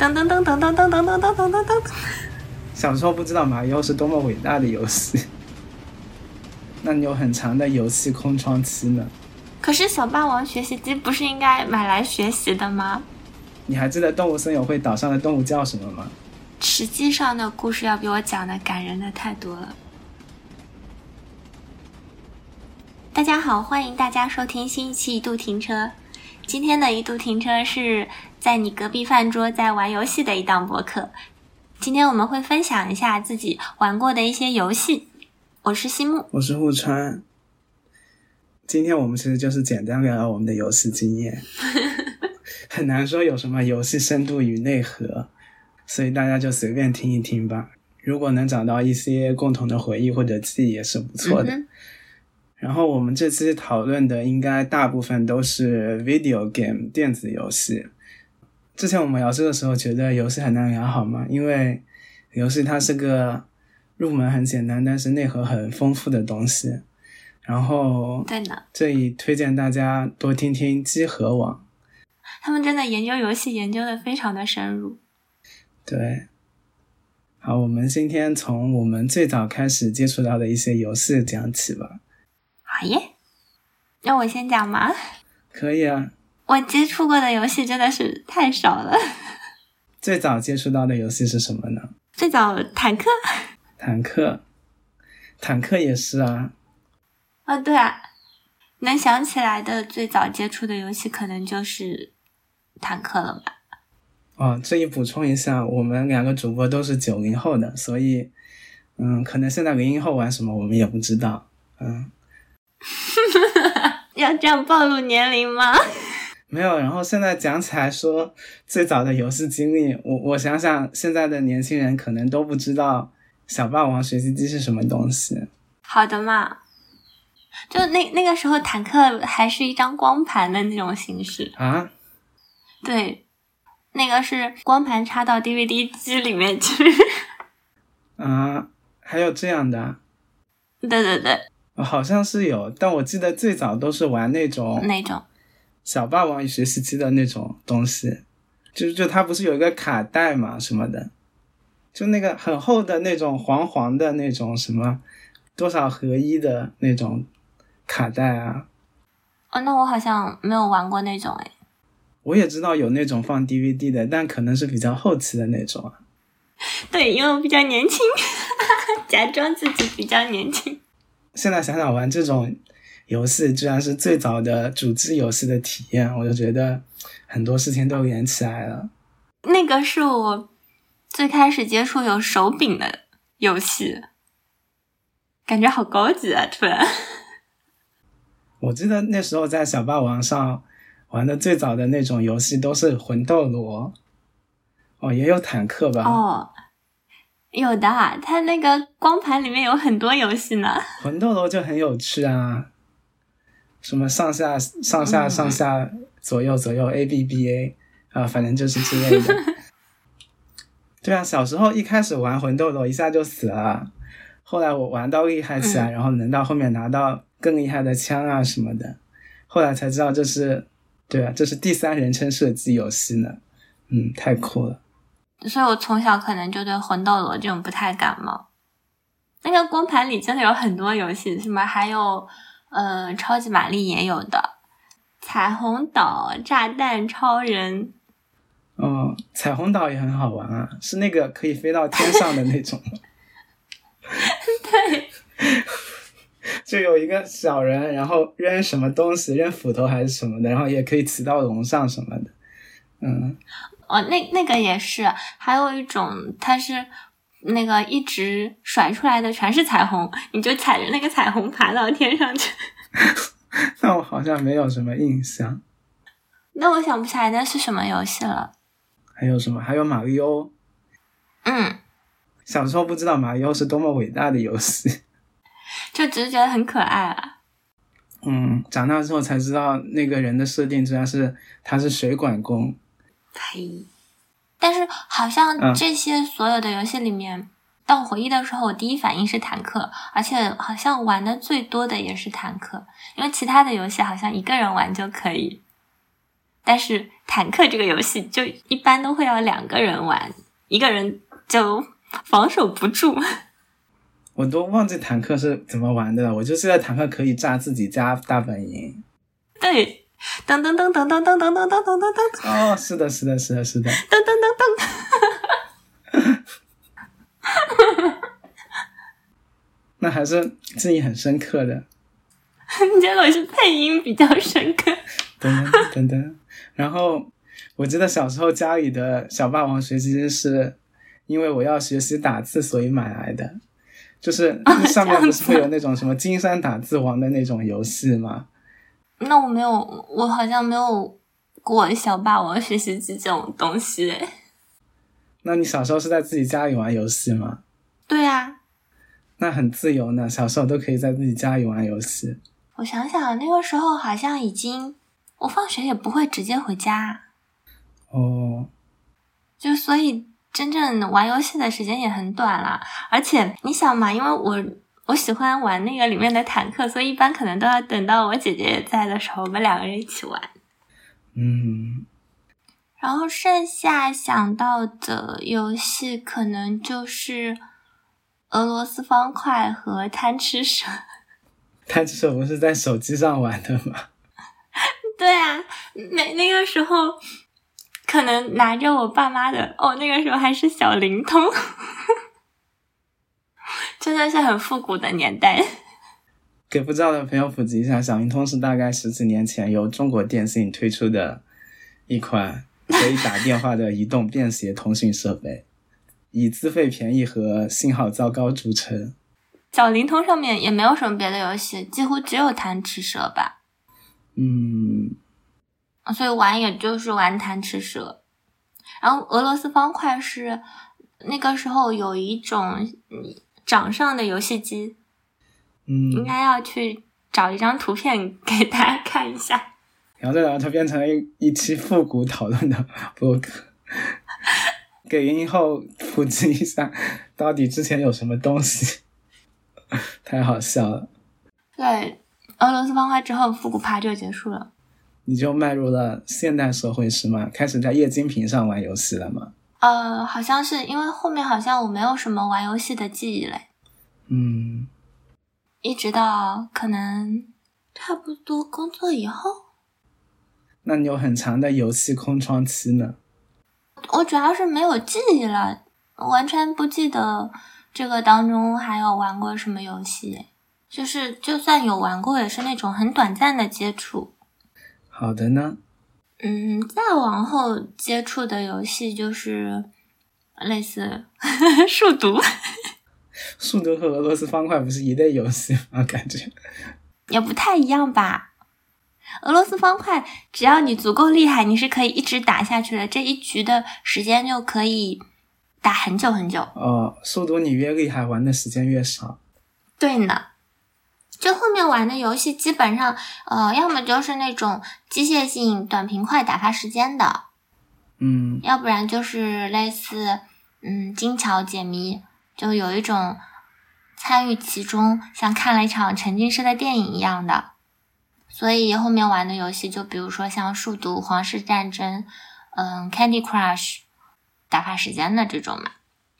噔噔噔噔噔噔噔噔噔噔噔噔。小时候不知道马里奥是多么伟大的游戏，那你有很长的游戏空窗期呢。可是小霸王学习机不是应该买来学习的吗？你还记得动物森友会岛上的动物叫什么吗？实际上的故事要比我讲的感人的太多了。大家好，欢迎大家收听新一期一度停车。今天的一度停车是在你隔壁饭桌在玩游戏的一档博客。今天我们会分享一下自己玩过的一些游戏。我是西木，我是户川。今天我们其实就是简单聊聊我们的游戏经验，很难说有什么游戏深度与内核，所以大家就随便听一听吧。如果能找到一些共同的回忆或者记忆也是不错的。然后我们这次讨论的应该大部分都是 video game 电子游戏。之前我们聊这个时候觉得游戏很难聊好吗？因为游戏它是个入门很简单，但是内核很丰富的东西。然后，在哪，这里推荐大家多听听机核网，他们真的研究游戏研究的非常的深入。对，好，我们今天从我们最早开始接触到的一些游戏讲起吧。好耶，让我先讲吗？可以啊。我接触过的游戏真的是太少了。最早接触到的游戏是什么呢？最早坦克。坦克，坦克也是啊。啊，对啊，能想起来的最早接触的游戏可能就是坦克了吧？哦，这里补充一下，我们两个主播都是九零后的，所以，嗯，可能现在零零后玩什么我们也不知道，嗯。要这样暴露年龄吗？没有，然后现在讲起来说最早的游戏经历，我我想想，现在的年轻人可能都不知道小霸王学习机是什么东西。好的嘛，就那那个时候坦克还是一张光盘的那种形式啊。对，那个是光盘插到 DVD 机里面去。啊，还有这样的？对对对。好像是有，但我记得最早都是玩那种那种小霸王学习机的那种东西，就就它不是有一个卡带嘛什么的，就那个很厚的那种黄黄的那种什么多少合一的那种卡带啊。哦，那我好像没有玩过那种哎。我也知道有那种放 DVD 的，但可能是比较后期的那种啊。对，因为我比较年轻，假装自己比较年轻。现在想想玩这种游戏，居然是最早的主机游戏的体验，我就觉得很多事情都连起来了。那个是我最开始接触有手柄的游戏，感觉好高级啊！突然，我记得那时候在小霸王上玩的最早的那种游戏都是魂斗罗，哦，也有坦克吧？哦。有的，它那个光盘里面有很多游戏呢。魂斗罗就很有趣啊，什么上下上下上下左右左右 A B B A 啊，反正就是之类的。对啊，小时候一开始玩魂斗罗一下就死了，后来我玩到厉害起来，然后能到后面拿到更厉害的枪啊什么的，后来才知道这是对啊，这是第三人称射击游戏呢。嗯，太酷了。所以我从小可能就对魂斗罗这种不太感冒。那个光盘里真的有很多游戏，什么还有呃超级玛丽也有的，彩虹岛、炸弹超人。哦，彩虹岛也很好玩啊，是那个可以飞到天上的那种。对，就有一个小人，然后扔什么东西，扔斧头还是什么的，然后也可以骑到龙上什么的。嗯。哦，那那个也是，还有一种，它是那个一直甩出来的全是彩虹，你就踩着那个彩虹爬到天上去。那我好像没有什么印象。那我想不起来那是什么游戏了。还有什么？还有马里奥。嗯。小时候不知道马里奥是多么伟大的游戏，就只是觉得很可爱啊。嗯，长大之后才知道那个人的设定主要是他是水管工。呸！但是好像这些所有的游戏里面，当我回忆的时候，我第一反应是坦克，而且好像玩的最多的也是坦克，因为其他的游戏好像一个人玩就可以。但是坦克这个游戏就一般都会要两个人玩，一个人就防守不住。我都忘记坦克是怎么玩的了。我就记得坦克可以炸自己家大本营。对，噔噔噔噔噔噔噔噔噔噔噔噔。哦，是的，是的，是的，是的。噔噔噔噔。那还是记忆很深刻的。结果是配音比较深刻。噔噔噔噔。然后我记得小时候家里的小霸王学习机是因为我要学习打字，所以买来的。就是上面不是会有那种什么金山打字王的那种游戏吗？那我没有，我好像没有过小霸王学习机这种东西。那你小时候是在自己家里玩游戏吗？对啊。那很自由呢，小时候都可以在自己家里玩游戏。我想想，那个时候好像已经，我放学也不会直接回家。哦。就所以。真正玩游戏的时间也很短了，而且你想嘛，因为我我喜欢玩那个里面的坦克，所以一般可能都要等到我姐姐也在的时候，我们两个人一起玩。嗯，然后剩下想到的游戏可能就是俄罗斯方块和贪吃蛇。贪吃蛇不是在手机上玩的吗？对啊，那那个时候。可能拿着我爸妈的哦，那个时候还是小灵通，真的是很复古的年代。给不知道的朋友普及一下，小灵通是大概十几年前由中国电信推出的一款可以打电话的移动便携通讯设备，以资费便宜和信号糟糕著称。小灵通上面也没有什么别的游戏，几乎只有贪吃蛇吧。嗯。所以玩也就是玩贪吃蛇，然后俄罗斯方块是那个时候有一种掌上的游戏机，嗯，应该要去找一张图片给大家看一下。然后再然后它变成了一一期复古讨论的博客，给零零后普及一下到底之前有什么东西，太好笑了。对，俄罗斯方块之后复古趴就结束了。你就迈入了现代社会是吗？开始在液晶屏上玩游戏了吗？呃，好像是因为后面好像我没有什么玩游戏的记忆嘞。嗯，一直到可能差不多工作以后。那你有很长的游戏空窗期呢？我主要是没有记忆了，完全不记得这个当中还有玩过什么游戏。就是就算有玩过，也是那种很短暂的接触。好的呢，嗯，再往后接触的游戏就是类似 数独，数独和俄罗斯方块不是一类游戏吗？感觉也不太一样吧。俄罗斯方块只要你足够厉害，你是可以一直打下去的，这一局的时间就可以打很久很久。哦，数独你越厉害，玩的时间越少。对呢。就后面玩的游戏基本上，呃，要么就是那种机械性短平快打发时间的，嗯，要不然就是类似，嗯，精巧解谜，就有一种参与其中，像看了一场沉浸式的电影一样的。所以后面玩的游戏，就比如说像数独、皇室战争，嗯，Candy Crush，打发时间的这种嘛，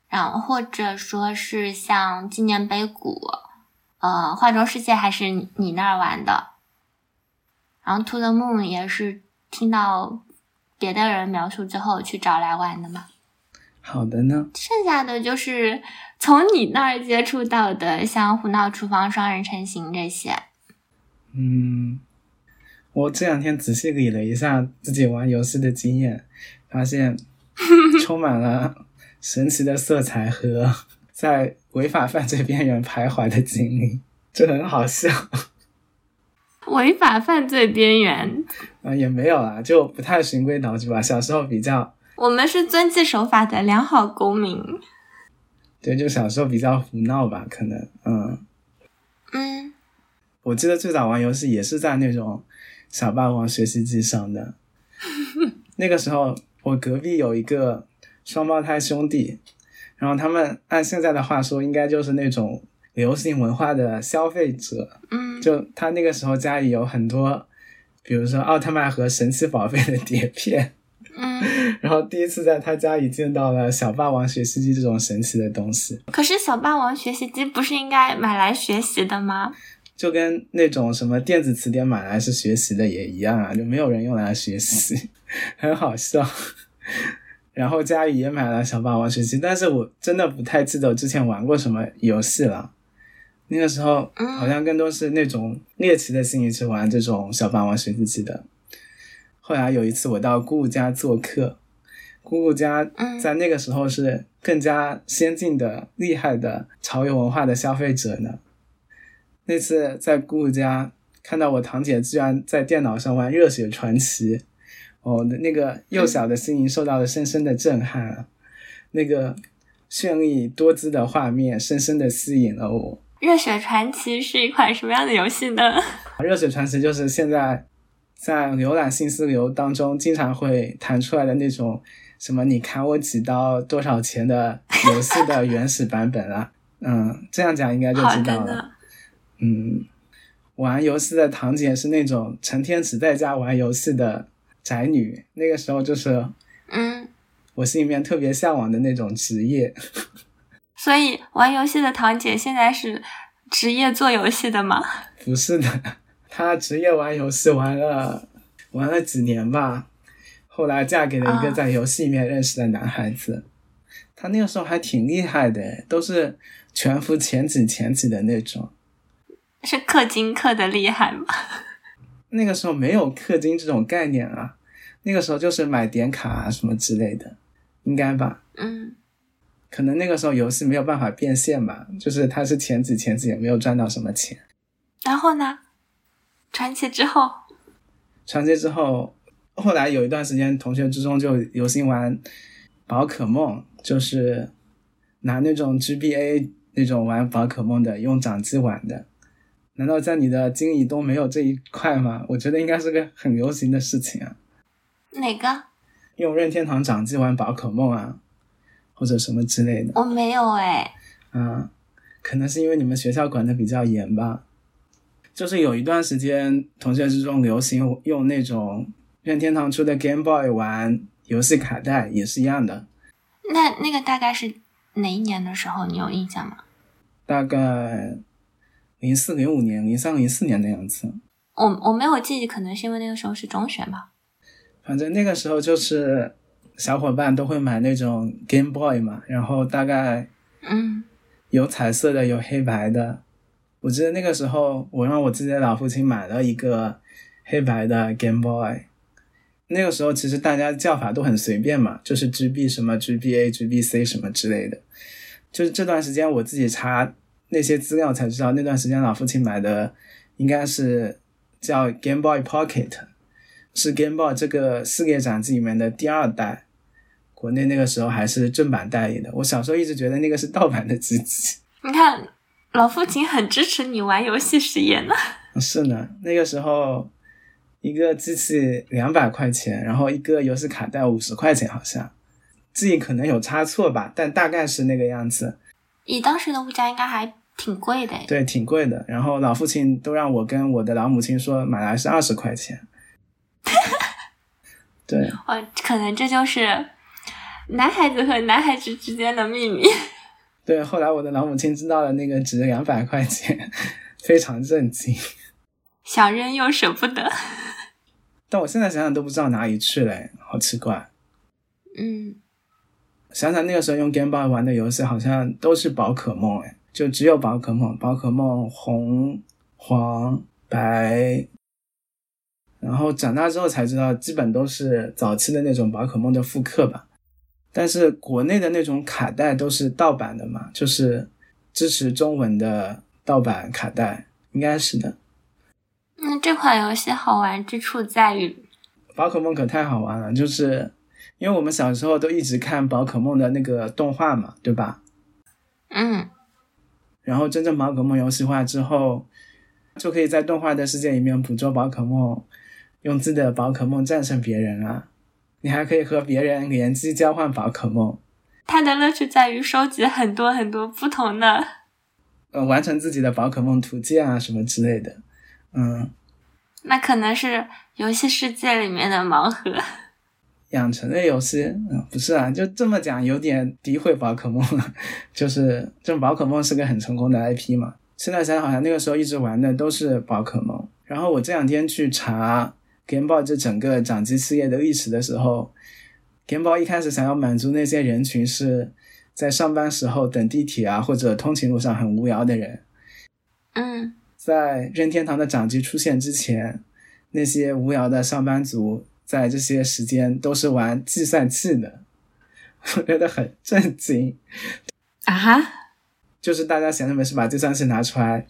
然后或者说是像纪念碑谷。呃，化妆世界还是你那儿玩的，然后 To the Moon 也是听到别的人描述之后去找来玩的嘛。好的呢。剩下的就是从你那儿接触到的，像胡闹厨房、双人成行这些。嗯，我这两天仔细理了一下自己玩游戏的经验，发现 充满了神奇的色彩和在。违法犯罪边缘徘徊的经历，这很好笑。违法犯罪边缘啊，也没有啦，就不太循规蹈矩吧。小时候比较，我们是遵纪守法的良好公民。对，就小时候比较胡闹吧，可能，嗯嗯。我记得最早玩游戏也是在那种小霸王学习机上的。那个时候，我隔壁有一个双胞胎兄弟。然后他们按现在的话说，应该就是那种流行文化的消费者。嗯，就他那个时候家里有很多比如说奥特曼和神奇宝贝的碟片。嗯，然后第一次在他家里见到了小霸王学习机这种神奇的东西，可是小霸王学习机不是应该买来学习的吗？就跟那种什么电子词典买来是学习的也一样啊，就没有人用来学习，很好笑。然后佳宇也买了小霸王学习，但是我真的不太记得我之前玩过什么游戏了。那个时候嗯好像更多是那种猎奇的心理去玩这种小霸王学习机的。后来有一次我到姑姑家做客，姑姑家嗯在那个时候是更加先进的、厉害的潮流文化的消费者呢。那次在姑姑家看到我堂姐居然在电脑上玩《热血传奇》，哦，那个幼小的心灵受到了深深的震撼啊！那个绚丽多姿的画面深深的吸引了我。热血传奇是一款什么样的游戏呢？热血传奇就是现在在浏览信息流当中经常会弹出来的那种什么“你砍我几刀多少钱”的游戏的 原始版本啊。嗯，这样讲应该就知道了。嗯，玩游戏的堂姐是那种成天只在家玩游戏的宅女，那个时候就是嗯，我心里面特别向往的那种职业。所以玩游戏的堂姐现在是职业做游戏的吗？不是的，她职业玩游戏玩了玩了几年吧，后来嫁给了一个啊在游戏里面认识的男孩子。她那个时候还挺厉害的，都是全服前几前几的那种。是氪金氪的厉害吗？那个时候没有氪金这种概念啊，那个时候就是买点卡啊什么之类的，应该吧？嗯，可能那个时候游戏没有办法变现吧，就是他是前几前几也没有赚到什么钱。然后呢？传奇之后，传奇之后，后来有一段时间，同学之中就流行玩宝可梦，就是拿那种 GBA 那种玩宝可梦的，用掌机玩的。难道在你的经历都没有这一块吗？我觉得应该是个很流行的事情啊，哪个？用任天堂掌机玩宝可梦啊，或者什么之类的我没有哎。啊，可能是因为你们学校管的比较严吧。就是有一段时间，同学之中流行用那种任天堂出的 Game Boy 玩游戏卡带，也是一样的。那那个大概是哪一年的时候？你有印象吗？大概零四、零五年、零三、零四年的样子。我我没有记忆，可能是因为那个时候是中学吧。反正那个时候就是小伙伴都会买那种 Game Boy 嘛，然后大概嗯有彩色的，有黑白的。我记得那个时候，我让我自己的老父亲买了一个黑白的 Game Boy。那个时候其实大家叫法都很随便嘛，就是 GB 什么 GBA、GBC 什么之类的。就是这段时间我自己查那些资料才知道，那段时间老父亲买的应该是叫 Game Boy Pocket，是 Game Boy 这个系列掌机里面的第二代。国内那个时候还是正版代理的，我小时候一直觉得那个是盗版的机器。你看，老父亲很支持你玩游戏实验呢。是呢，那个时候一个机器两百块钱，然后一个游戏卡带五十块钱，好像记忆可能有差错吧，但大概是那个样子。以当时的物价，应该还挺贵的诶。对，挺贵的。然后老父亲都让我跟我的老母亲说买来是二十块钱。对，哦，可能这就是男孩子和男孩子之间的秘密。对，后来我的老母亲知道了那个值两百块钱，非常震惊。想扔又舍不得。但我现在想想都不知道哪里去了，好奇怪。嗯，想想那个时候用 Game Boy 玩的游戏，好像都是宝可梦，哎，就只有宝可梦，宝可梦红、黄、白。然后长大之后才知道，基本都是早期的那种宝可梦的复刻吧。但是国内的那种卡带都是盗版的嘛，就是支持中文的盗版卡带，应该是的。那这款游戏好玩之处在于，宝可梦可太好玩了，就是因为我们小时候都一直看宝可梦的那个动画嘛，对吧？嗯，然后真正宝可梦游戏化之后，就可以在动画的世界里面捕捉宝可梦，用自己的宝可梦战胜别人啊！你还可以和别人联机交换宝可梦，它的乐趣在于收集很多很多不同的。呃，完成自己的宝可梦图鉴啊什么之类的。嗯，那可能是游戏世界里面的盲盒。养成类游戏，嗯，不是啊，就这么讲有点诋毁宝可梦了。就是这宝可梦是个很成功的 IP 嘛。现在想想，好像那个时候一直玩的都是宝可梦。然后我这两天去查 Game Boy 这整个掌机事业的历史的时候，Game Boy 一开始想要满足那些人群是在上班时候等地铁啊或者通勤路上很无聊的人。嗯，在任天堂的掌机出现之前，那些无聊的上班族。在这些时间都是玩计算器的，我觉得很震惊啊！哈，就是大家闲着没事把计算器拿出来，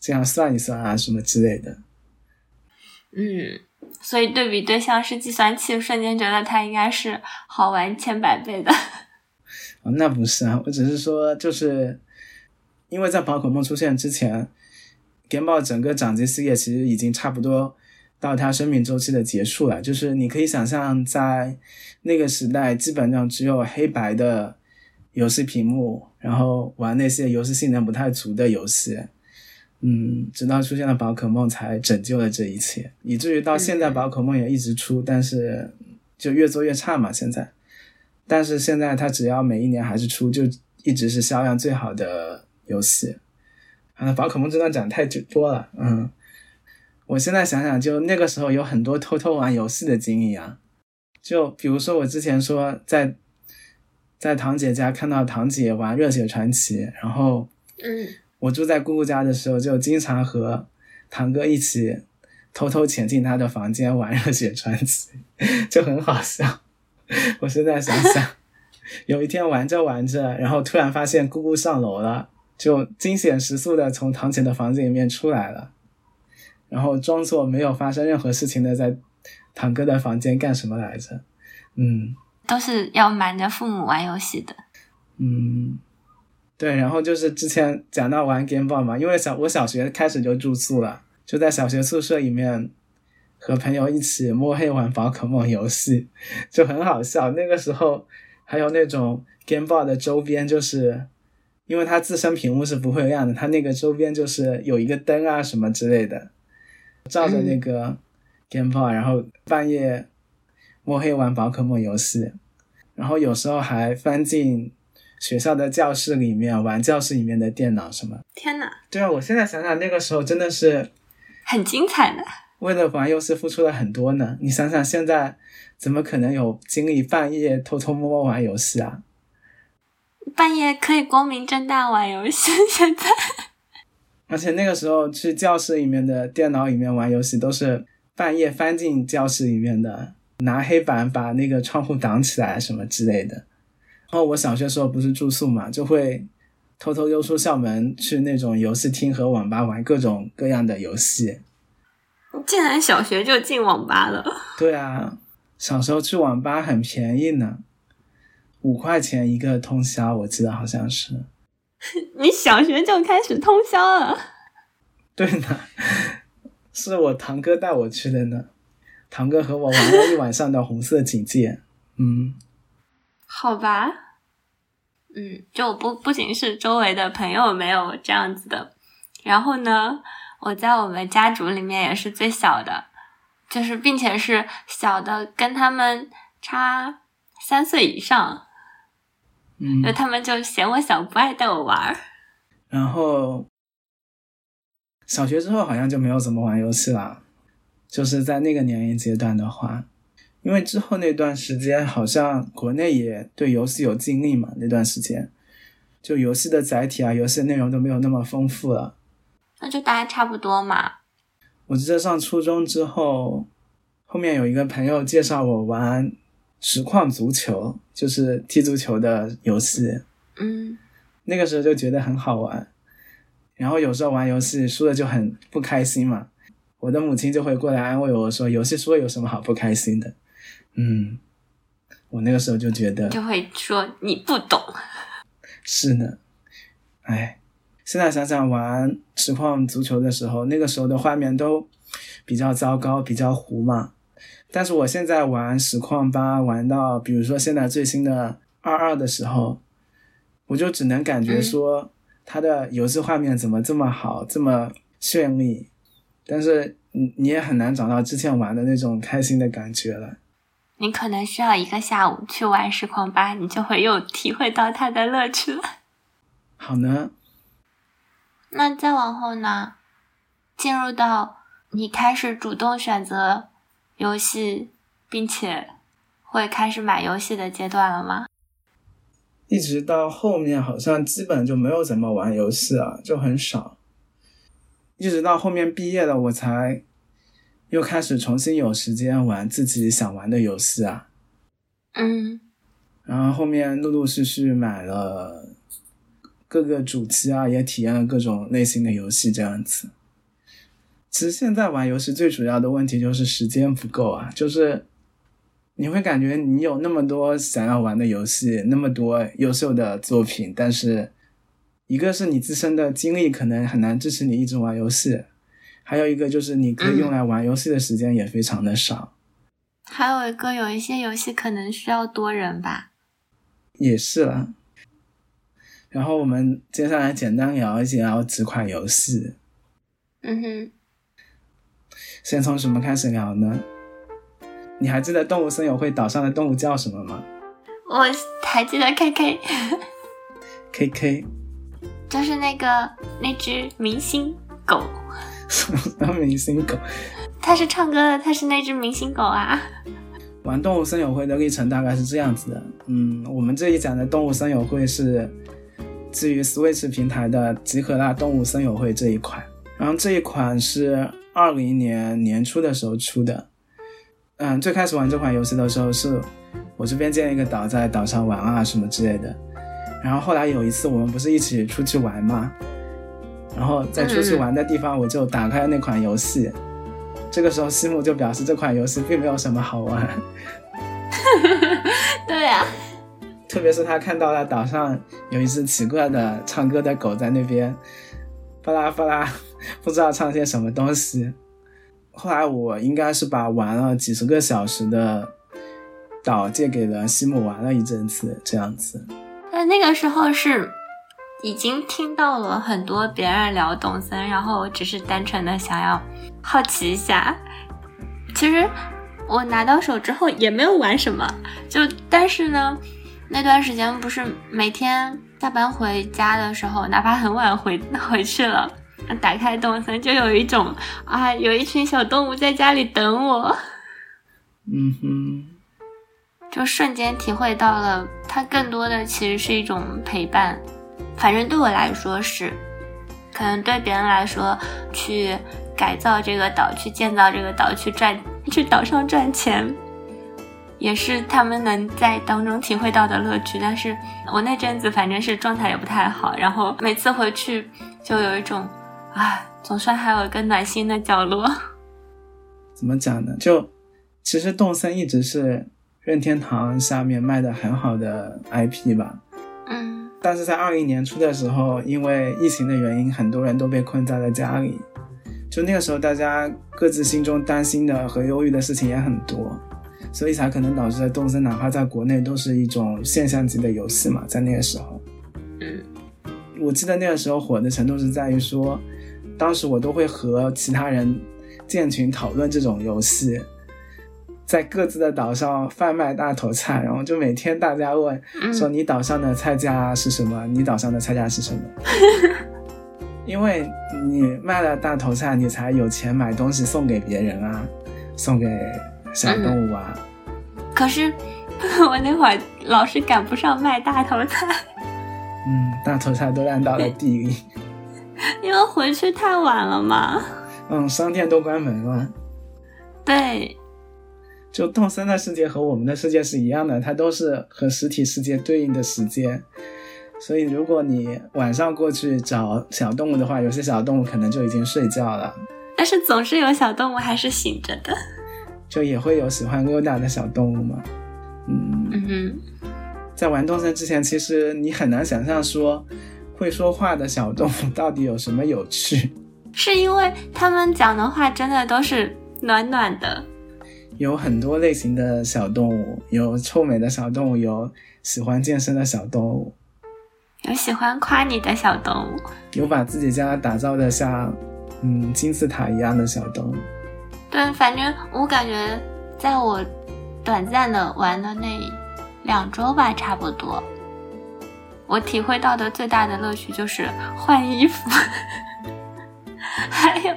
这样算一算啊，什么之类的。嗯，所以对比对象是计算器，瞬间觉得它应该是好玩千百倍的。哦，那不是啊，我只是说，就是因为在宝可梦出现之前，Game Boy 整个掌机事业其实已经差不多。到它生命周期的结束了，就是你可以想象，在那个时代，基本上只有黑白的游戏屏幕，然后玩那些游戏性能不太足的游戏，嗯，直到出现了宝可梦才拯救了这一切，以至于到现在宝可梦也一直出，但是就越做越差嘛。现在，但是现在它只要每一年还是出，就一直是销量最好的游戏。啊，宝可梦这段讲太久多了，嗯。我现在想想，就那个时候有很多偷偷玩游戏的经历啊，就比如说我之前说在在堂姐家看到堂姐玩《热血传奇》，然后嗯，我住在姑姑家的时候，就经常和堂哥一起偷偷潜进他的房间玩《热血传奇》，就很好笑。我现在想想，有一天玩着玩着，然后突然发现姑姑上楼了，就惊险时速的从堂姐的房间里面出来了。然后装作没有发生任何事情的，在堂哥的房间干什么来着？嗯，都是要瞒着父母玩游戏的。嗯，对。然后就是之前讲到玩 Game Boy 嘛，因为小我小学开始就住宿了，就在小学宿舍里面和朋友一起摸黑玩宝可梦游戏，就很好笑。那个时候还有那种 Game Boy 的周边，就是因为它自身屏幕是不会亮的，它那个周边就是有一个灯啊什么之类的。照着那个 Game Boy，然后半夜摸黑玩宝可梦游戏，然后有时候还翻进学校的教室里面玩教室里面的电脑什么。天呐！对啊，我现在想想那个时候真的是很精彩的。为了玩游戏付出了很多呢。你想想现在怎么可能有精力半夜偷偷摸摸玩游戏啊？半夜可以光明正大玩游戏，现在。而且那个时候去教室里面的电脑里面玩游戏，都是半夜翻进教室里面的，拿黑板把那个窗户挡起来什么之类的。然后我小学时候不是住宿嘛，就会偷偷溜出校门去那种游戏厅和网吧玩各种各样的游戏。竟然小学就进网吧了？对啊，小时候去网吧很便宜呢，五块钱一个通宵，我记得好像是。你小学就开始通宵了？对呢，是我堂哥带我去的呢。堂哥和我玩了一晚上的红色警戒。嗯，好吧。嗯，就不不仅是周围的朋友没有这样子的，然后呢，我在我们家族里面也是最小的，就是并且是小的跟他们差三岁以上。那他们就嫌我小，不爱带我玩儿。然后小学之后好像就没有怎么玩游戏了，就是在那个年龄阶段的话，因为之后那段时间好像国内也对游戏有禁令嘛，那段时间就游戏的载体啊，游戏内容都没有那么丰富了。那就大家差不多嘛。我记得上初中之后，后面有一个朋友介绍我玩。实况足球就是踢足球的游戏，嗯，那个时候就觉得很好玩，然后有时候玩游戏输了就很不开心嘛，我的母亲就会过来安慰我说：“游戏输了有什么好不开心的？”嗯，我那个时候就觉得就会说你不懂，是呢，哎，现在想想玩实况足球的时候，那个时候的画面都比较糟糕，比较糊嘛。但是我现在玩实况八，玩到比如说现在最新的二二的时候，我就只能感觉说它的游戏画面怎么这么好，这么绚丽。但是你你也很难找到之前玩的那种开心的感觉了。你可能需要一个下午去玩实况八，你就会又体会到它的乐趣了。好呢，那再往后呢？进入到你开始主动选择游戏，并且会开始买游戏的阶段了吗？一直到后面好像基本就没有怎么玩游戏了，就很少。一直到后面毕业了，我才又开始重新有时间玩自己想玩的游戏啊。嗯，然后后面陆陆续续买了各个主机啊，也体验了各种类型的游戏，这样子。其实现在玩游戏最主要的问题就是时间不够啊，就是你会感觉你有那么多想要玩的游戏，那么多优秀的作品，但是一个是你自身的精力可能很难支持你一直玩游戏，还有一个就是你可以用来玩游戏的时间也非常的少。还有一个，有一些游戏可能需要多人吧。也是啦。然后我们接下来简单聊一聊几款游戏。嗯哼。先从什么开始聊呢？你还记得动物森友会岛上的动物叫什么吗？我还记得 K K。K K，就是那个那只明星狗。什么明星狗？它是唱歌的，它是那只明星狗啊。玩动物森友会的历程大概是这样子的，嗯，我们这一讲的动物森友会是基于 Switch 平台的集合啦动物森友会这一款，然后这一款是。二零年年初的时候出的，嗯，最开始玩这款游戏的时候是我这边建了一个岛，在岛上玩啊什么之类的。然后后来有一次我们不是一起出去玩嘛？然后在出去玩的地方我就打开了那款游戏，这个时候西木就表示这款游戏并没有什么好玩。对呀，特别是他看到了岛上有一只奇怪的唱歌的狗在那边，巴拉巴拉。不知道唱些什么东西，后来我应该是把玩了几十个小时的岛借给了西姆玩了一阵子，这样子。那那个时候是已经听到了很多别人聊董森，然后只是单纯的想要好奇一下。其实我拿到手之后也没有玩什么，就但是呢，那段时间不是每天下班回家的时候，哪怕很晚回 回去了。打开动森，就有一种啊，有一群小动物在家里等我。嗯哼，就瞬间体会到了，它更多的其实是一种陪伴。反正对我来说是，可能对别人来说，去改造这个岛，去建造这个岛，去赚，去岛上赚钱，也是他们能在当中体会到的乐趣。但是我那阵子反正是状态也不太好，然后每次回去就有一种。唉，总算还有一个暖心的角落。怎么讲呢？就其实动森一直是任天堂下面卖的很好的 IP 吧。嗯。但是在二零年初的时候，因为疫情的原因，很多人都被困在了家里。就那个时候，大家各自心中担心的和忧郁的事情也很多，所以才可能导致了动森哪怕在国内都是一种现象级的游戏嘛。在那个时候，嗯，我记得那个时候火的程度是在于说。当时我都会和其他人建群讨论这种游戏，在各自的岛上贩卖大头菜，然后就每天大家问说你岛上的菜价是什么？你岛上的菜价是什么？因为你卖了大头菜，你才有钱买东西送给别人啊，送给小动物啊。可是 我那会儿老是赶不上卖大头菜，嗯，大头菜都烂到了地里。因为回去太晚了嘛。嗯，商店都关门了。对，就动森的世界和我们的世界是一样的，它都是和实体世界对应的时间。所以，如果你晚上过去找小动物的话，有些小动物可能就已经睡觉了。但是总是有小动物还是醒着的。就也会有喜欢溜达的小动物嘛。嗯嗯哼，在玩动森之前，其实你很难想象说。会说话的小动物到底有什么有趣？是因为他们讲的话真的都是暖暖的。有很多类型的小动物，有臭美的小动物，有喜欢健身的小动物，有喜欢夸你的小动物，有把自己家打造的像嗯金字塔一样的小动物。对，反正我感觉在我短暂的玩的那两周吧，差不多，我体会到的最大的乐趣就是换衣服，还有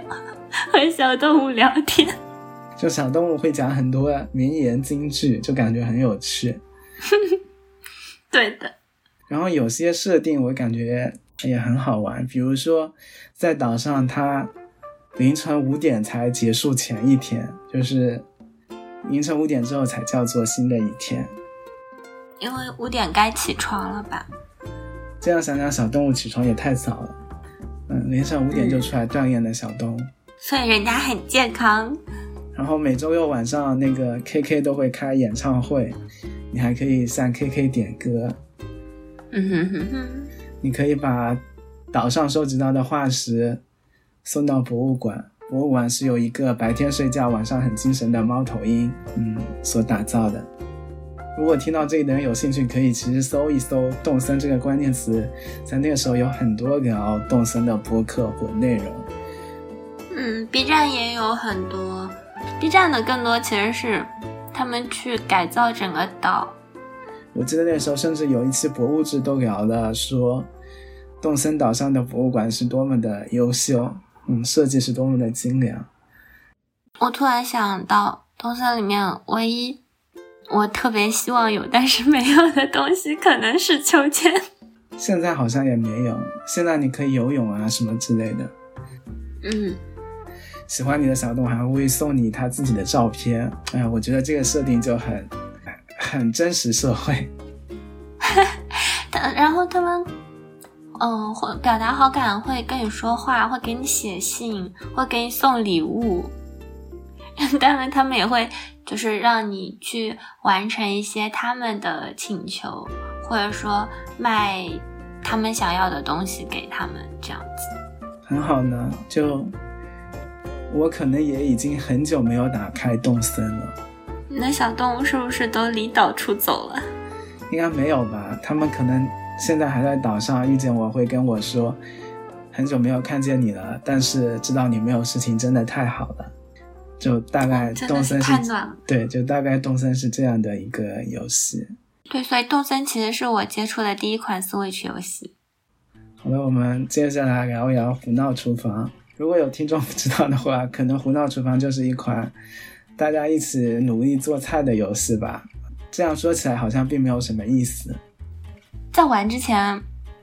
和小动物聊天。就小动物会讲很多名言金句，就感觉很有趣。对的。然后有些设定我感觉也很好玩，比如说在岛上，它凌晨五点才结束前一天，就是凌晨五点之后才叫做新的一天。因为五点该起床了吧？这样想想，小动物起床也太早了。嗯，凌晨五点就出来锻炼的小动物，所以人家很健康。然后每周六晚上那个 KK 都会开演唱会，你还可以上 KK 点歌。嗯哼哼哼，你可以把岛上收集到的化石送到博物馆，博物馆是由一个白天睡觉、晚上很精神的猫头鹰，嗯，所打造的。如果听到这里的人有兴趣，可以其实搜一搜“动森”这个关键词，在那个时候有很多聊动森的播客或内容。嗯，B 站也有很多，B 站的更多其实是他们去改造整个岛。我记得那时候甚至有一期博物志都聊了，说动森岛上的博物馆是多么的优秀，嗯，设计是多么的精良。我突然想到，东森里面唯一我特别希望有但是没有的东西，可能是秋千。现在好像也没有，现在你可以游泳啊什么之类的。嗯，喜欢你的小动物还会送你他自己的照片，哎，我觉得这个设定就很。很真实社会，然后他们，嗯，会表达好感，会跟你说话，会给你写信，会给你送礼物。当然，他们也会就是让你去完成一些他们的请求，或者说卖他们想要的东西给他们，这样子。很好呢，就我可能也已经很久没有打开动森了。你的小动物是不是都离岛出走了？应该没有吧？他们可能现在还在岛上，遇见我会跟我说，很久没有看见你了，但是知道你没有事情，真的太好了。就大概动森是，对，就大概动森是这样的一个游戏。对，所以动森其实是我接触的第一款 Switch 游戏。好了，我们接下来聊一聊《胡闹厨房》。如果有听众不知道的话，可能《胡闹厨房》就是一款。大家一起努力做菜的游戏吧，这样说起来好像并没有什么意思。在玩之前，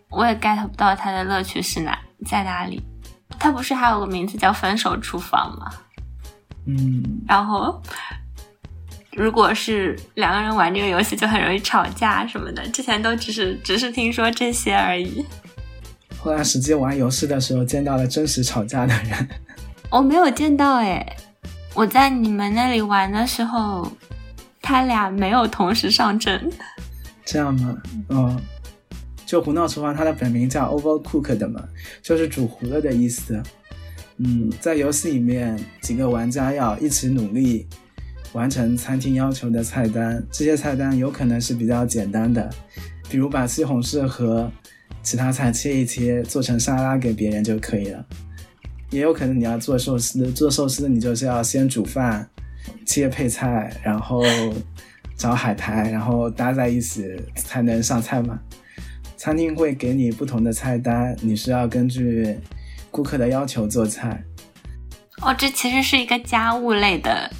我也 get 不到它的乐趣是哪在哪里。它不是还有个名字叫《分手厨房》吗？嗯。然后，如果是两个人玩这个游戏，就很容易吵架什么的。之前都只是只是听说这些而已。后来实际玩游戏的时候，见到了真实吵架的人。我没有见到哎。我在你们那里玩的时候，他俩没有同时上阵，这样吗？嗯，就胡闹厨房，它的本名叫 Overcooked 嘛，就是煮糊了的意思。嗯，在游戏里面，几个玩家要一起努力完成餐厅要求的菜单，这些菜单有可能是比较简单的，比如把西红柿和其他菜切一切，做成沙拉给别人就可以了。也有可能你要做寿司，做寿司你就是要先煮饭、切配菜，然后找海苔，然后搭在一起才能上菜嘛。餐厅会给你不同的菜单，你是要根据顾客的要求做菜。哦，这其实是一个家务类的，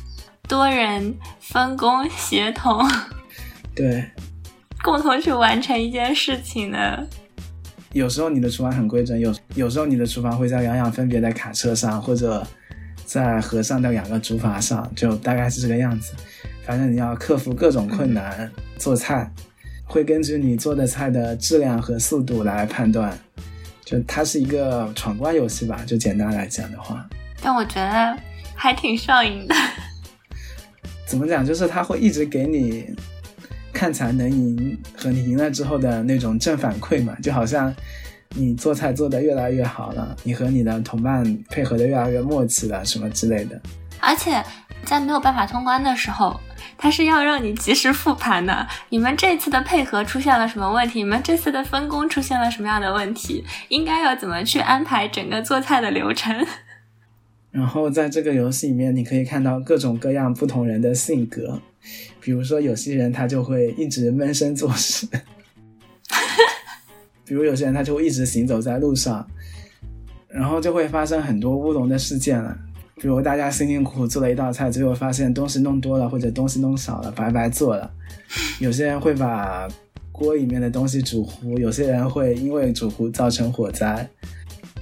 多人分工协同，对，共同去完成一件事情的。有时候你的厨房很规整，有有时候你的厨房会在两两分别的卡车上，或者在河上的两个竹筏上，就大概是这个样子。反正你要克服各种困难做菜，会根据你做的菜的质量和速度来判断。就它是一个闯关游戏吧，就简单来讲的话。但我觉得还挺上瘾的。怎么讲？就是它会一直给你。看起来能赢和你赢了之后的那种正反馈嘛，就好像你做菜做的越来越好了，你和你的同伴配合的越来越默契了，什么之类的。而且在没有办法通关的时候，它是要让你及时复盘的。你们这次的配合出现了什么问题？你们这次的分工出现了什么样的问题？应该要怎么去安排整个做菜的流程？然后在这个游戏里面，你可以看到各种各样不同人的性格，比如说有些人他就会一直闷声做事，比如有些人他就会一直行走在路上，然后就会发生很多乌龙的事件了。比如大家辛辛苦苦做了一道菜，结果发现东西弄多了或者东西弄少了，白白做了。有些人会把锅里面的东西煮糊，有些人会因为煮糊造成火灾，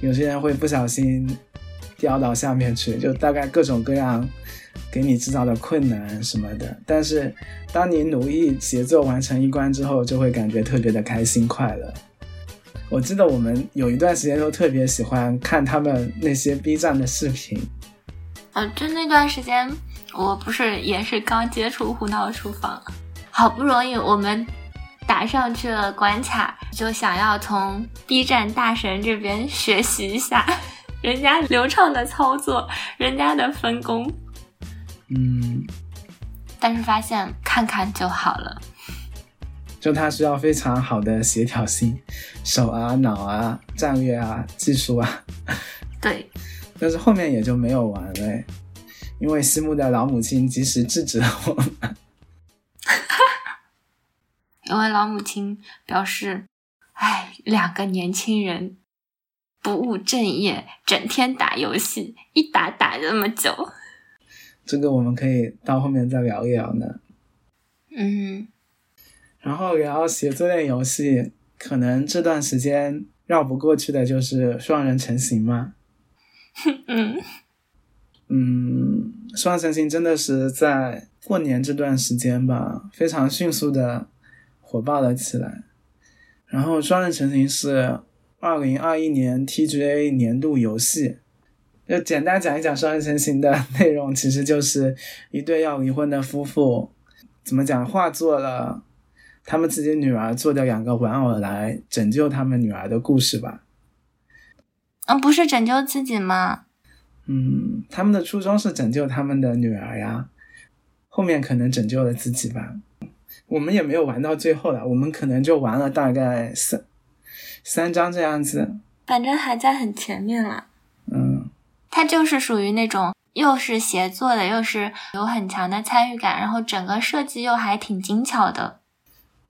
有些人会不小心。掉到下面去，就大概各种各样给你制造的困难什么的。但是当你努力协作完成一关之后，就会感觉特别的开心快乐。我记得我们有一段时间都特别喜欢看他们那些 B 站的视频。呃，就那段时间，我不是也是刚接触《胡闹厨房》，好不容易我们打上去了关卡，就想要从 B 站大神这边学习一下。人家流畅的操作，人家的分工，嗯，但是发现看看就好了，就它需要非常好的协调性，手啊、脑啊、战略啊、技术啊，对，但是后面也就没有玩了，因为西木的老母亲及时制止了我们，因为老母亲表示，哎，两个年轻人。不务正业，整天打游戏，一打打这么久。这个我们可以到后面再聊一聊呢。嗯，然后聊写作类游戏，可能这段时间绕不过去的就是双人成行嘛。嗯嗯，双人成行真的是在过年这段时间吧，非常迅速的火爆了起来。然后双人成行是。二零二一年 TGA 年度游戏，就简单讲一讲双人成行的内容，其实就是一对要离婚的夫妇，怎么讲，化作了他们自己女儿做的两个玩偶来拯救他们女儿的故事吧。嗯，不是拯救自己吗？嗯，他们的初衷是拯救他们的女儿呀，后面可能拯救了自己吧。我们也没有玩到最后了，我们可能就玩了大概三。三张这样子，反正还在很前面了。嗯，它就是属于那种又是协作的，又是有很强的参与感，然后整个设计又还挺精巧的。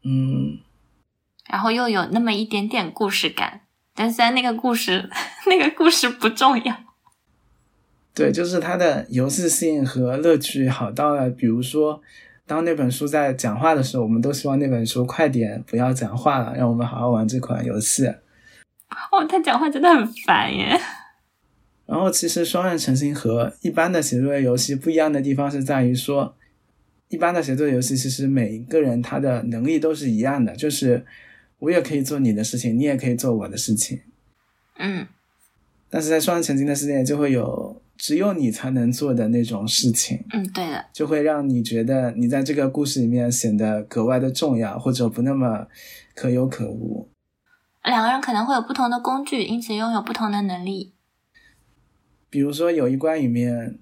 嗯，然后又有那么一点点故事感，但虽然那个故事 那个故事不重要。对，就是它的游戏性和乐趣好到了，比如说。当那本书在讲话的时候，我们都希望那本书快点不要讲话了，让我们好好玩这款游戏。哦，他讲话真的很烦耶。然后，其实双人成行和一般的写作类游戏不一样的地方是在于说，一般的写作游戏其实每一个人他的能力都是一样的，就是我也可以做你的事情，你也可以做我的事情。嗯。但是在双人成行的世界就会有。只有你才能做的那种事情，嗯，对的，就会让你觉得你在这个故事里面显得格外的重要，或者不那么可有可无。两个人可能会有不同的工具，因此拥有不同的能力。比如说，有一关里面，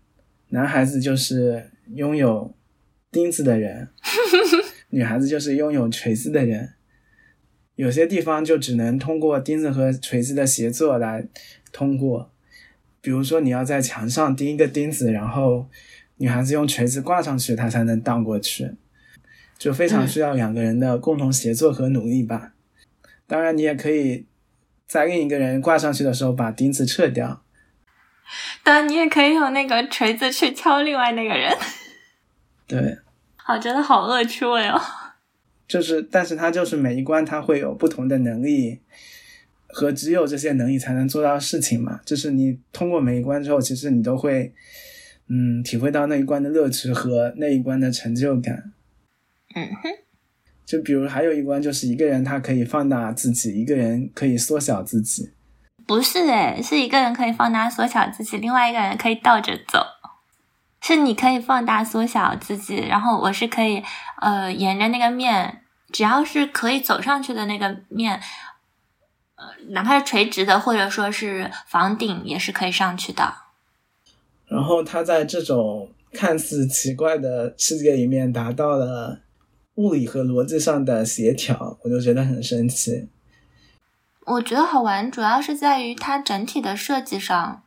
男孩子就是拥有钉子的人，女孩子就是拥有锤子的人。有些地方就只能通过钉子和锤子的协作来通过。比如说，你要在墙上钉一个钉子，然后女孩子用锤子挂上去，她才能荡过去，就非常需要两个人的共同协作和努力吧。当然，你也可以在另一个人挂上去的时候把钉子撤掉。当然，你也可以用那个锤子去敲另外那个人。对，好，真的好恶趣味哦。就是，但是它就是每一关它会有不同的能力。和只有这些能力才能做到的事情嘛，就是你通过每一关之后，其实你都会，嗯，体会到那一关的乐趣和那一关的成就感。嗯哼，就比如还有一关，就是一个人他可以放大自己，一个人可以缩小自己。不是诶，是一个人可以放大缩小自己，另外一个人可以倒着走。是你可以放大缩小自己，然后我是可以呃沿着那个面，只要是可以走上去的那个面。呃，哪怕是垂直的，或者说是房顶，也是可以上去的。然后他在这种看似奇怪的世界里面达到了物理和逻辑上的协调，我就觉得很神奇。我觉得好玩，主要是在于它整体的设计上，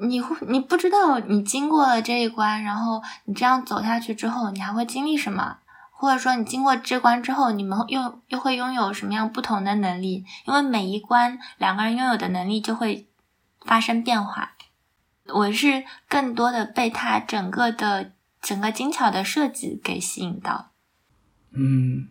你会你不知道你经过了这一关，然后你这样走下去之后，你还会经历什么？或者说你经过这关之后，你们又又会拥有什么样不同的能力？因为每一关两个人拥有的能力就会发生变化。我是更多的被它整个的整个精巧的设计给吸引到，嗯，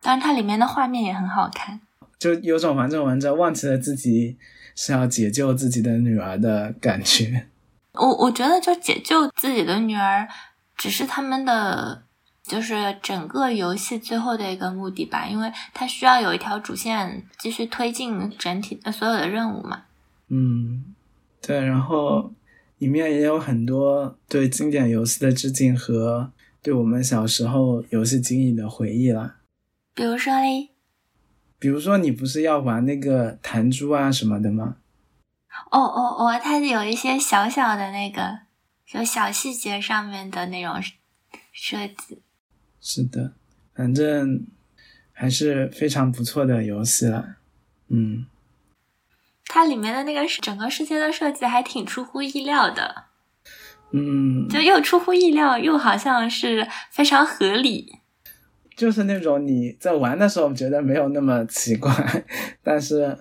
当然它里面的画面也很好看，就有种玩着玩着忘记了自己是要解救自己的女儿的感觉。我我觉得就解救自己的女儿，只是他们的。就是整个游戏最后的一个目的吧，因为它需要有一条主线继续推进整体的所有的任务嘛。嗯，对，然后里面也有很多对经典游戏的致敬和对我们小时候游戏经历的回忆啦。比如说嘞？比如说你不是要玩那个弹珠啊什么的吗？哦哦哦，它有一些小小的那个，有小细节上面的那种设计。是的，反正还是非常不错的游戏了。嗯，它里面的那个整个世界的设计还挺出乎意料的。嗯，就又出乎意料，又好像是非常合理。就是那种你在玩的时候觉得没有那么奇怪，但是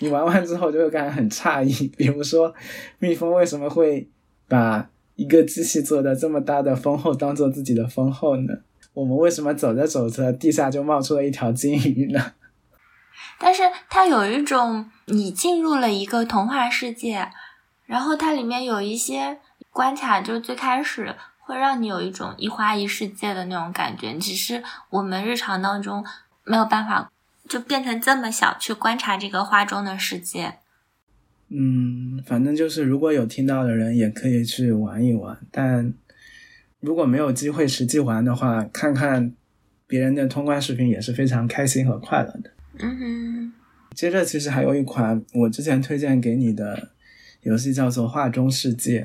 你玩完之后就会感觉很诧异。比如说，蜜蜂为什么会把？一个机器做的这么大的蜂后当做自己的蜂后呢？我们为什么走着走着地下就冒出了一条金鱼呢？但是它有一种你进入了一个童话世界，然后它里面有一些关卡，就最开始会让你有一种一花一世界的那种感觉，只是我们日常当中没有办法就变成这么小去观察这个画中的世界。嗯，反正就是如果有听到的人，也可以去玩一玩。但如果没有机会实际玩的话，看看别人的通关视频也是非常开心和快乐的。嗯哼。接着，其实还有一款我之前推荐给你的游戏，叫做《画中世界》。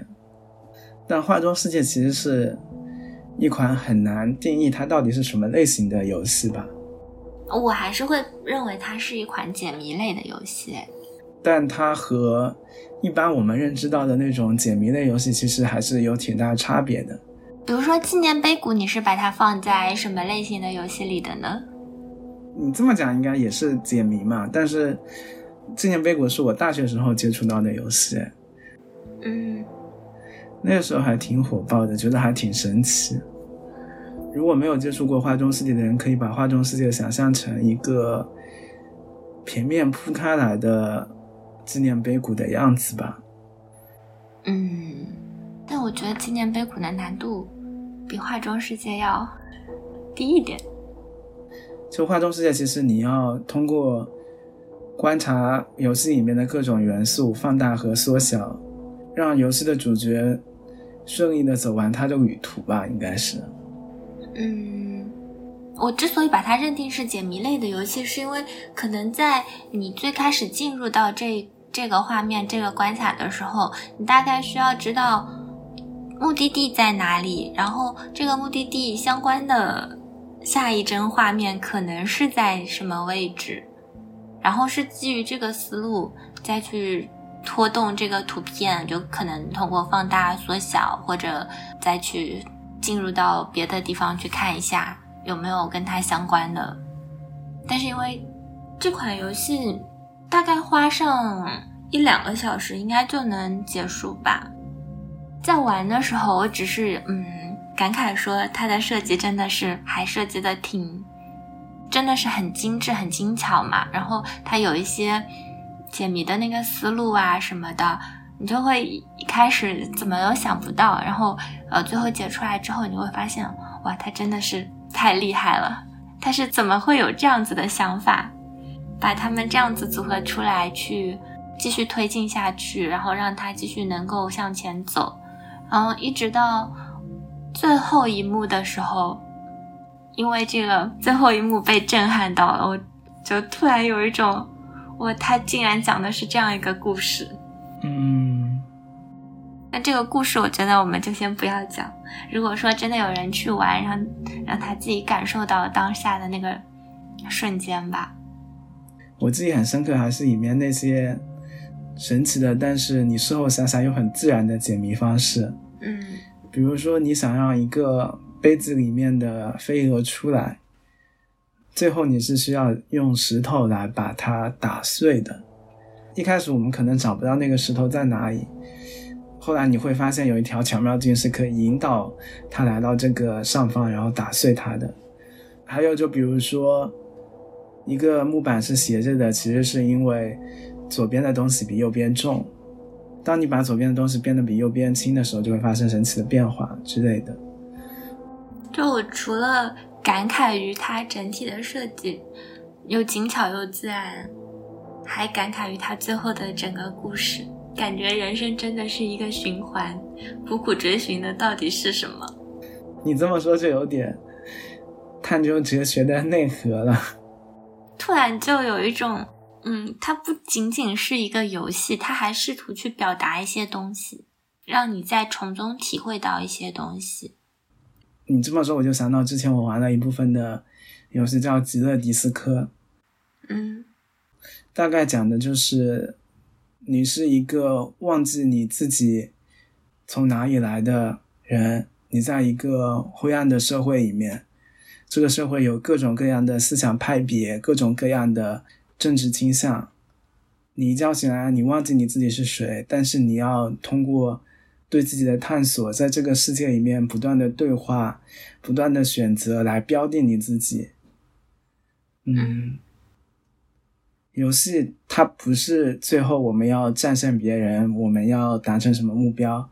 但《画中世界》其实是一款很难定义它到底是什么类型的游戏吧？我还是会认为它是一款解谜类的游戏。但它和一般我们认知到的那种解谜类游戏其实还是有挺大差别的。比如说纪念碑谷，你是把它放在什么类型的游戏里的呢？你这么讲应该也是解谜嘛？但是纪念碑谷是我大学时候接触到的游戏，嗯，那个时候还挺火爆的，觉得还挺神奇。如果没有接触过画中世界的人，可以把画中世界想象成一个平面铺开来的。纪念碑谷的样子吧，嗯，但我觉得纪念碑谷的难度比画中世界要低一点。就画中世界，其实你要通过观察游戏里面的各种元素，放大和缩小，让游戏的主角顺利的走完他的旅途吧，应该是。嗯，我之所以把它认定是解谜类的游戏，是因为可能在你最开始进入到这。这个画面，这个关卡的时候，你大概需要知道目的地在哪里，然后这个目的地相关的下一帧画面可能是在什么位置，然后是基于这个思路再去拖动这个图片，就可能通过放大、缩小，或者再去进入到别的地方去看一下有没有跟它相关的。但是因为这款游戏。大概花上一两个小时，应该就能结束吧。在玩的时候，我只是嗯感慨说，它的设计真的是还设计的挺，真的是很精致、很精巧嘛。然后它有一些解谜的那个思路啊什么的，你就会一开始怎么都想不到，然后呃最后解出来之后，你会发现哇，他真的是太厉害了，他是怎么会有这样子的想法？把他们这样子组合出来，去继续推进下去，然后让他继续能够向前走，然后一直到最后一幕的时候，因为这个最后一幕被震撼到了，我就突然有一种，我他竟然讲的是这样一个故事，嗯，那这个故事我觉得我们就先不要讲。如果说真的有人去玩，让让他自己感受到当下的那个瞬间吧。我自己很深刻，还是里面那些神奇的，但是你事后想想又很自然的解谜方式。嗯比如说，你想让一个杯子里面的飞蛾出来，最后你是需要用石头来把它打碎的。一开始我们可能找不到那个石头在哪里，后来你会发现有一条巧妙径是可以引导它来到这个上方，然后打碎它的。还有就比如说，一个木板是斜着的，其实是因为左边的东西比右边重。当你把左边的东西变得比右边轻的时候，就会发生神奇的变化之类的。就我除了感慨于它整体的设计又精巧又自然，还感慨于它最后的整个故事。感觉人生真的是一个循环，苦苦追寻的到底是什么？你这么说就有点探究哲学的内核了。突然就有一种，嗯，它不仅仅是一个游戏，它还试图去表达一些东西，让你在从中体会到一些东西。你这么说，我就想到之前我玩了一部分的游戏叫《极乐迪斯科》，嗯大概讲的就是你是一个忘记你自己从哪里来的人，你在一个灰暗的社会里面，这个社会有各种各样的思想派别，各种各样的政治倾向。你一觉醒来，你忘记你自己是谁，但是你要通过对自己的探索，在这个世界里面不断的对话，不断的选择来标定你自己。嗯，游戏它不是最后我们要战胜别人，我们要达成什么目标，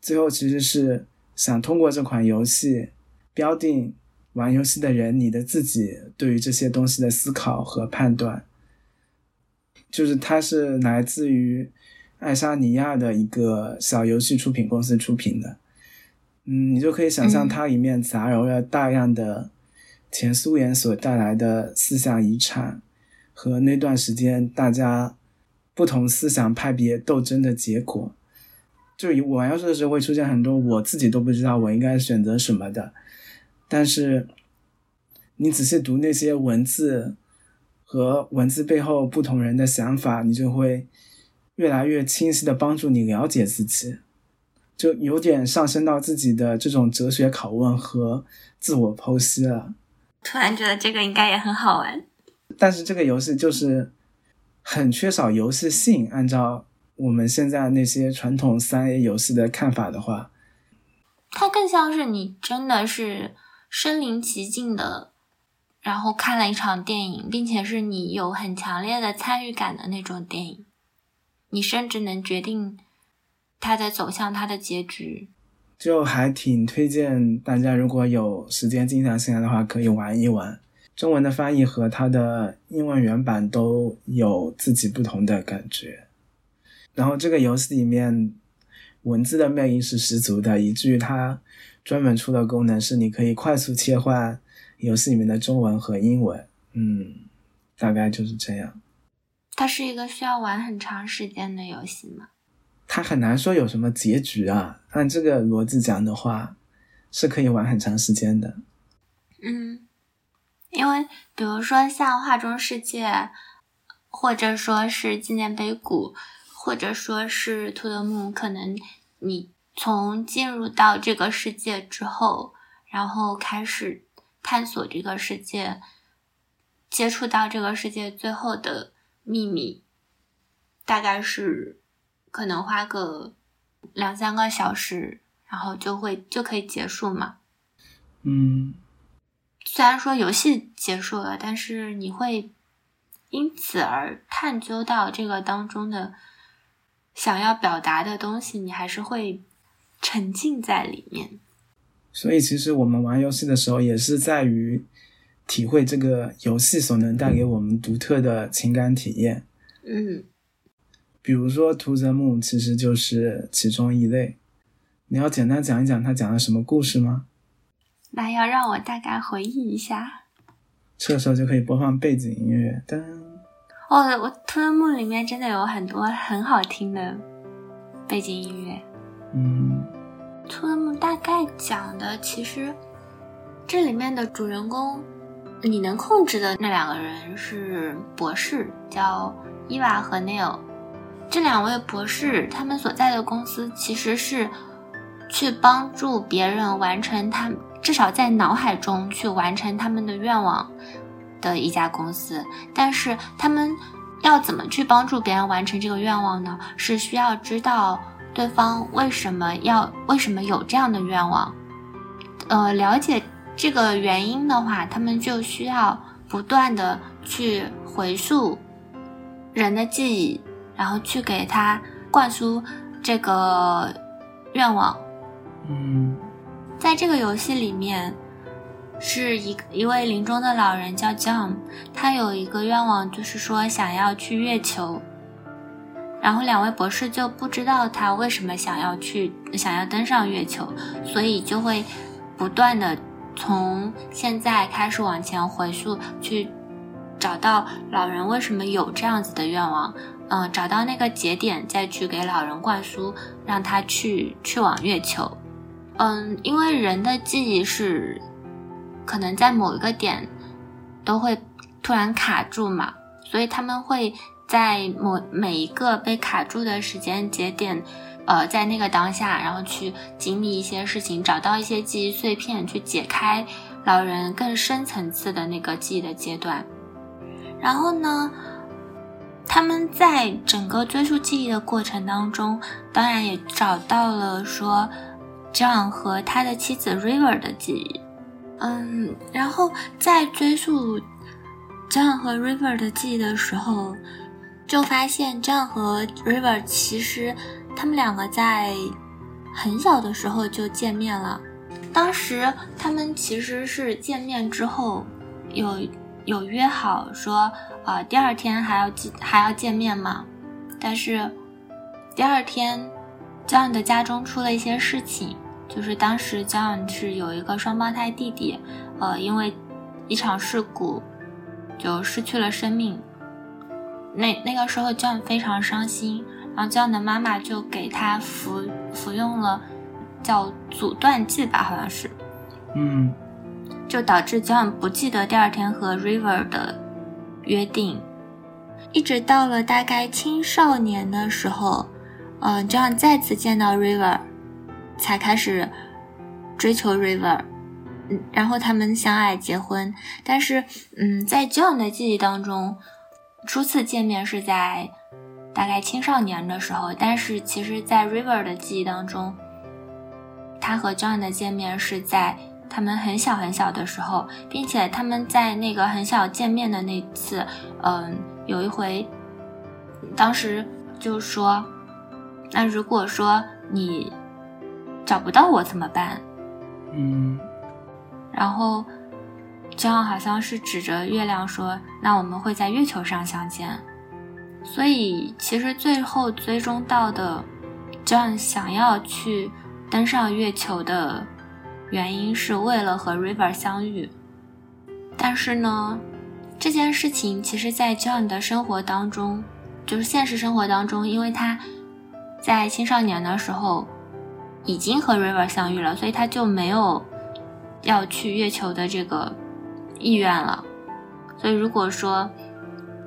最后其实是想通过这款游戏标定玩游戏的人你的自己对于这些东西的思考和判断。就是它是来自于爱沙尼亚的一个小游戏出品公司出品的，嗯，你就可以想象它里面杂糅了大量的前苏联所带来的思想遗产和那段时间大家不同思想派别斗争的结果。就我玩游戏的时候会出现很多我自己都不知道我应该选择什么的，但是你仔细读那些文字。和文字背后不同人的想法，你就会越来越清晰的帮助你了解自己，就有点上升到自己的这种哲学拷问和自我剖析了。突然觉得这个应该也很好玩，但是这个游戏就是很缺少游戏性。按照我们现在那些传统三 A 游戏的看法的话，它更像是你真的是身临其境的。然后看了一场电影，并且是你有很强烈的参与感的那种电影，你甚至能决定它的走向、它的结局，就还挺推荐大家，如果有时间静下心来的话，可以玩一玩。中文的翻译和它的英文原版都有自己不同的感觉。然后这个游戏里面文字的魅力是十足的，以至于它专门出的功能是你可以快速切换。游戏里面的中文和英文，嗯，大概就是这样。它是一个需要玩很长时间的游戏吗？它很难说有什么结局啊。按这个逻辑讲的话，是可以玩很长时间的。嗯，因为比如说像画中世界，或者说是纪念碑谷，或者说是图德木，可能你从进入到这个世界之后，然后开始。探索这个世界，接触到这个世界最后的秘密，大概是可能花个两三个小时，然后就会就可以结束嘛。嗯，虽然说游戏结束了，但是你会因此而探究到这个当中的想要表达的东西，你还是会沉浸在里面。所以，其实我们玩游戏的时候，也是在于体会这个游戏所能带给我们独特的情感体验。嗯，比如说《图泽木》，其实就是其中一类。你要简单讲一讲它讲了什么故事吗？那要让我大概回忆一下。这时候就可以播放背景音乐。噔。哦，我《图泽木》里面真的有很多很好听的背景音乐。嗯。图勒木大概讲的，其实这里面的主人公，你能控制的那两个人是博士，叫伊娃和 Neil。这两位博士他们所在的公司其实是去帮助别人完成他至少在脑海中去完成他们的愿望的一家公司，但是他们要怎么去帮助别人完成这个愿望呢？是需要知道对方为什么要为什么有这样的愿望，呃，了解这个原因的话，他们就需要不断的去回溯人的记忆，然后去给他灌输这个愿望。嗯在这个游戏里面，是一一位临终的老人叫 John，他有一个愿望，就是说想要去月球。然后两位博士就不知道他为什么想要去，想要登上月球，所以就会不断的从现在开始往前回溯，去找到老人为什么有这样子的愿望，嗯、找到那个节点，再去给老人灌输，让他去去往月球。嗯，因为人的记忆是可能在某一个点都会突然卡住嘛，所以他们会在某每一个被卡住的时间节点，呃，在那个当下，然后去经历一些事情，找到一些记忆碎片，去解开老人更深层次的那个记忆的阶段。然后呢，他们在整个追溯记忆的过程当中，当然也找到了说。John 和他的妻子 River 的记忆，嗯，然后在追溯 John 和 River 的记忆的时候，就发现 John 和 River 其实他们两个在很小的时候就见面了。当时他们其实是见面之后有有约好说，呃，第二天还要见还要见面嘛，但是第二天。John 的家中出了一些事情，就是当时 John 是有一个双胞胎弟弟，呃，因为一场事故就失去了生命。那那个时候 John 非常伤心，然后 John 的妈妈就给他服服用了叫阻断剂吧，好像是，嗯，就导致 John 不记得第二天和 River 的约定，一直到了大概青少年的时候。嗯，这样再次见到 River，才开始追求 River，嗯，然后他们相爱结婚。但是，嗯，在 John 的记忆当中，初次见面是在大概青少年的时候。但是，其实，在 River 的记忆当中，他和 John 的见面是在他们很小很小的时候，并且他们在那个很小见面的那次，嗯，有一回，当时就说。那如果说你找不到我怎么办？嗯，然后这样好像是指着月亮说：“那我们会在月球上相见。”所以其实最后追踪到的，John 想要去登上月球的原因是为了和 River 相遇。但是呢，这件事情其实，在 John 的生活当中，就是现实生活当中，因为他。在青少年的时候，已经和 River 相遇了，所以他就没有要去月球的这个意愿了。所以如果说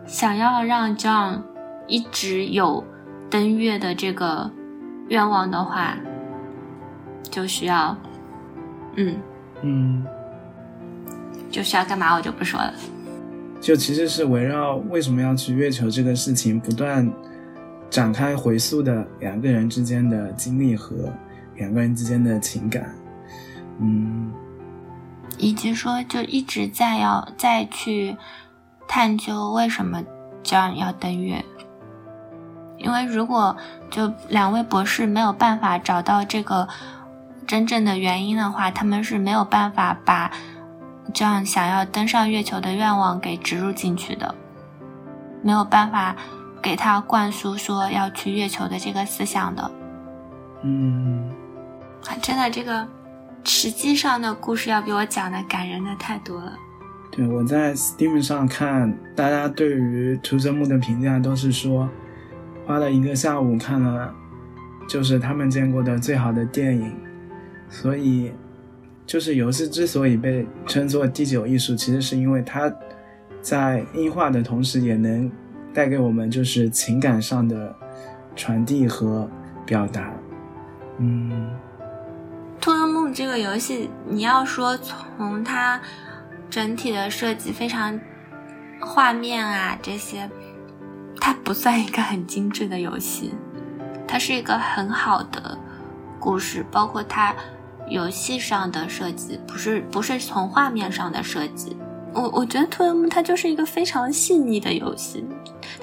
想要让 John 一直有登月的这个愿望的话，就需要，嗯嗯，就需要干嘛？我就不说了。就其实是围绕为什么要去月球这个事情不断。展开回溯的两个人之间的经历和两个人之间的情感，嗯，以及说就一直在要再去探究为什么这样要登月，因为如果就两位博士没有办法找到这个真正的原因的话，他们是没有办法把这样想要登上月球的愿望给植入进去的，没有办法。给他灌输说要去月球的这个思想的，嗯，真的这个实际上的故事要比我讲的感人的太多了。对，我在 Steam 上看，大家对于图森木的评价都是说，花了一个下午看了，就是他们见过的最好的电影。所以，就是游戏之所以被称作第九艺术，其实是因为它在硬化的同时也能。带给我们就是情感上的传递和表达。嗯，《托 o 梦》这个游戏，你要说从它整体的设计非常画面啊这些，它不算一个很精致的游戏，它是一个很好的故事，包括它游戏上的设计，不是不是从画面上的设计。我我觉得《托 o 梦》它就是一个非常细腻的游戏，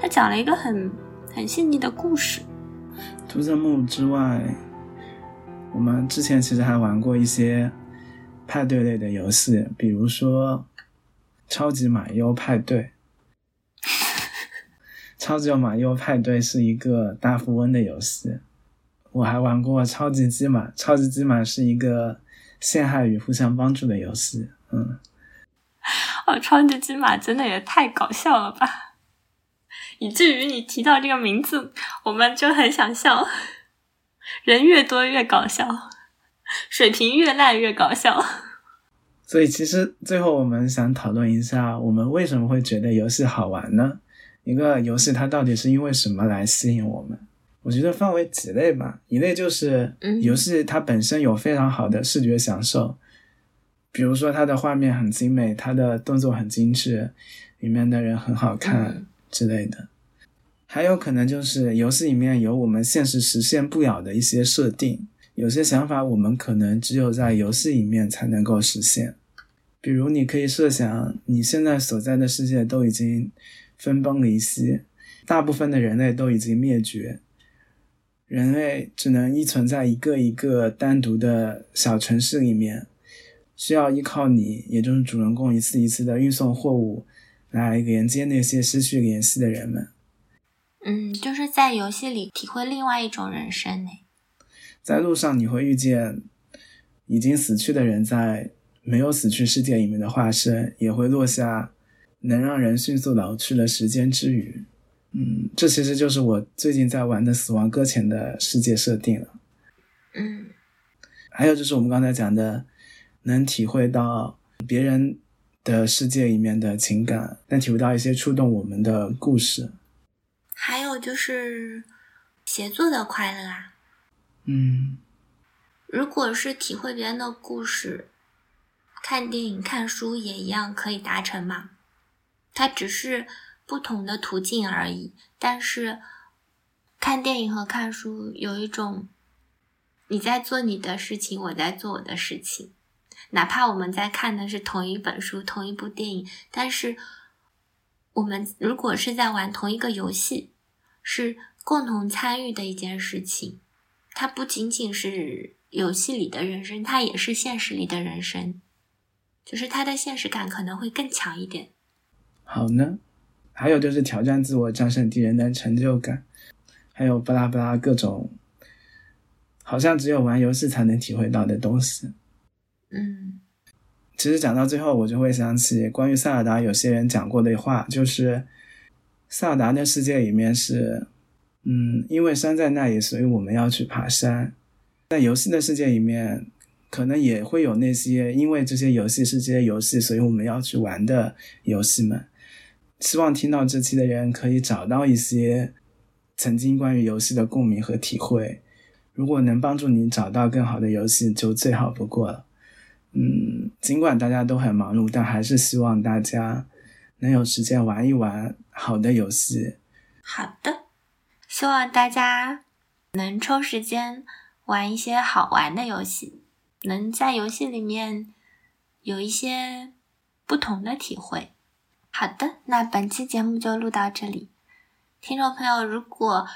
它讲了一个很很细腻的故事。图森木之外。我们之前其实还玩过一些派对类的游戏，比如说《超级马优派对》。超级马优派对是一个大富翁的游戏。我还玩过《超级鸡马》，《超级鸡马》是一个陷害与互相帮助的游戏。嗯，哦，《超级机马》真的也太搞笑了吧！以至于你提到这个名字，我们就很想笑。人越多越搞笑，水平越烂越搞笑。所以其实最后我们想讨论一下，我们为什么会觉得游戏好玩呢？一个游戏它到底是因为什么来吸引我们？我觉得分为几类吧。一类就是游戏它本身有非常好的视觉享受，比如说它的画面很精美，它的动作很精致，里面的人很好看之类的。还有可能就是游戏里面有我们现实实现不了的一些设定，有些想法我们可能只有在游戏里面才能够实现。比如，你可以设想你现在所在的世界都已经分崩离析，大部分的人类都已经灭绝，人类只能依存在一个一个单独的小城市里面，需要依靠你，也就是主人公一次一次的运送货物来连接那些失去联系的人们。嗯，就是在游戏里体会另外一种人生呢。在路上你会遇见已经死去的人，在没有死去世界里面的化身，也会落下能让人迅速老去的时间之雨。嗯，这其实就是我最近在玩的《死亡搁浅》的世界设定了。嗯，还有就是我们刚才讲的，能体会到别人的世界里面的情感，能体会到一些触动我们的故事。还有就是协作的快乐啊，嗯，如果是体会别人的故事，看电影、看书也一样可以达成嘛。它只是不同的途径而已。但是看电影和看书有一种，你在做你的事情，我在做我的事情，哪怕我们在看的是同一本书、同一部电影，但是。我们如果是在玩同一个游戏，是共同参与的一件事情，它不仅仅是游戏里的人生，它也是现实里的人生，就是它的现实感可能会更强一点。好呢，还有就是挑战自我、战胜敌人的成就感，还有巴拉巴拉各种，好像只有玩游戏才能体会到的东西。嗯。其实讲到最后，我就会想起关于塞尔达有些人讲过的话，就是塞尔达的世界里面是，嗯，因为山在那里，所以我们要去爬山。在游戏的世界里面，可能也会有那些因为这些游戏是这些游戏，所以我们要去玩的游戏们。希望听到这期的人可以找到一些曾经关于游戏的共鸣和体会。如果能帮助你找到更好的游戏，就最好不过了。嗯，尽管大家都很忙碌，但还是希望大家能有时间玩一玩好的游戏。好的，希望大家能抽时间玩一些好玩的游戏，能在游戏里面有一些不同的体会。好的，那本期节目就录到这里。听众朋友，如果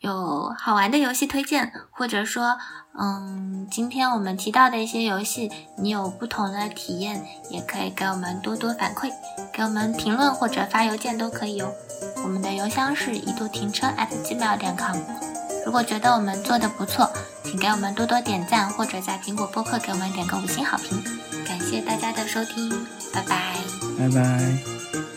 有好玩的游戏推荐，或者说，嗯，今天我们提到的一些游戏，你有不同的体验，也可以给我们多多反馈，给我们评论或者发邮件都可以哦。我们的邮箱是一度停车 at gmail 点 com。如果觉得我们做的不错，请给我们多多点赞，或者在苹果播客给我们点个五星好评。感谢大家的收听，拜拜，拜拜。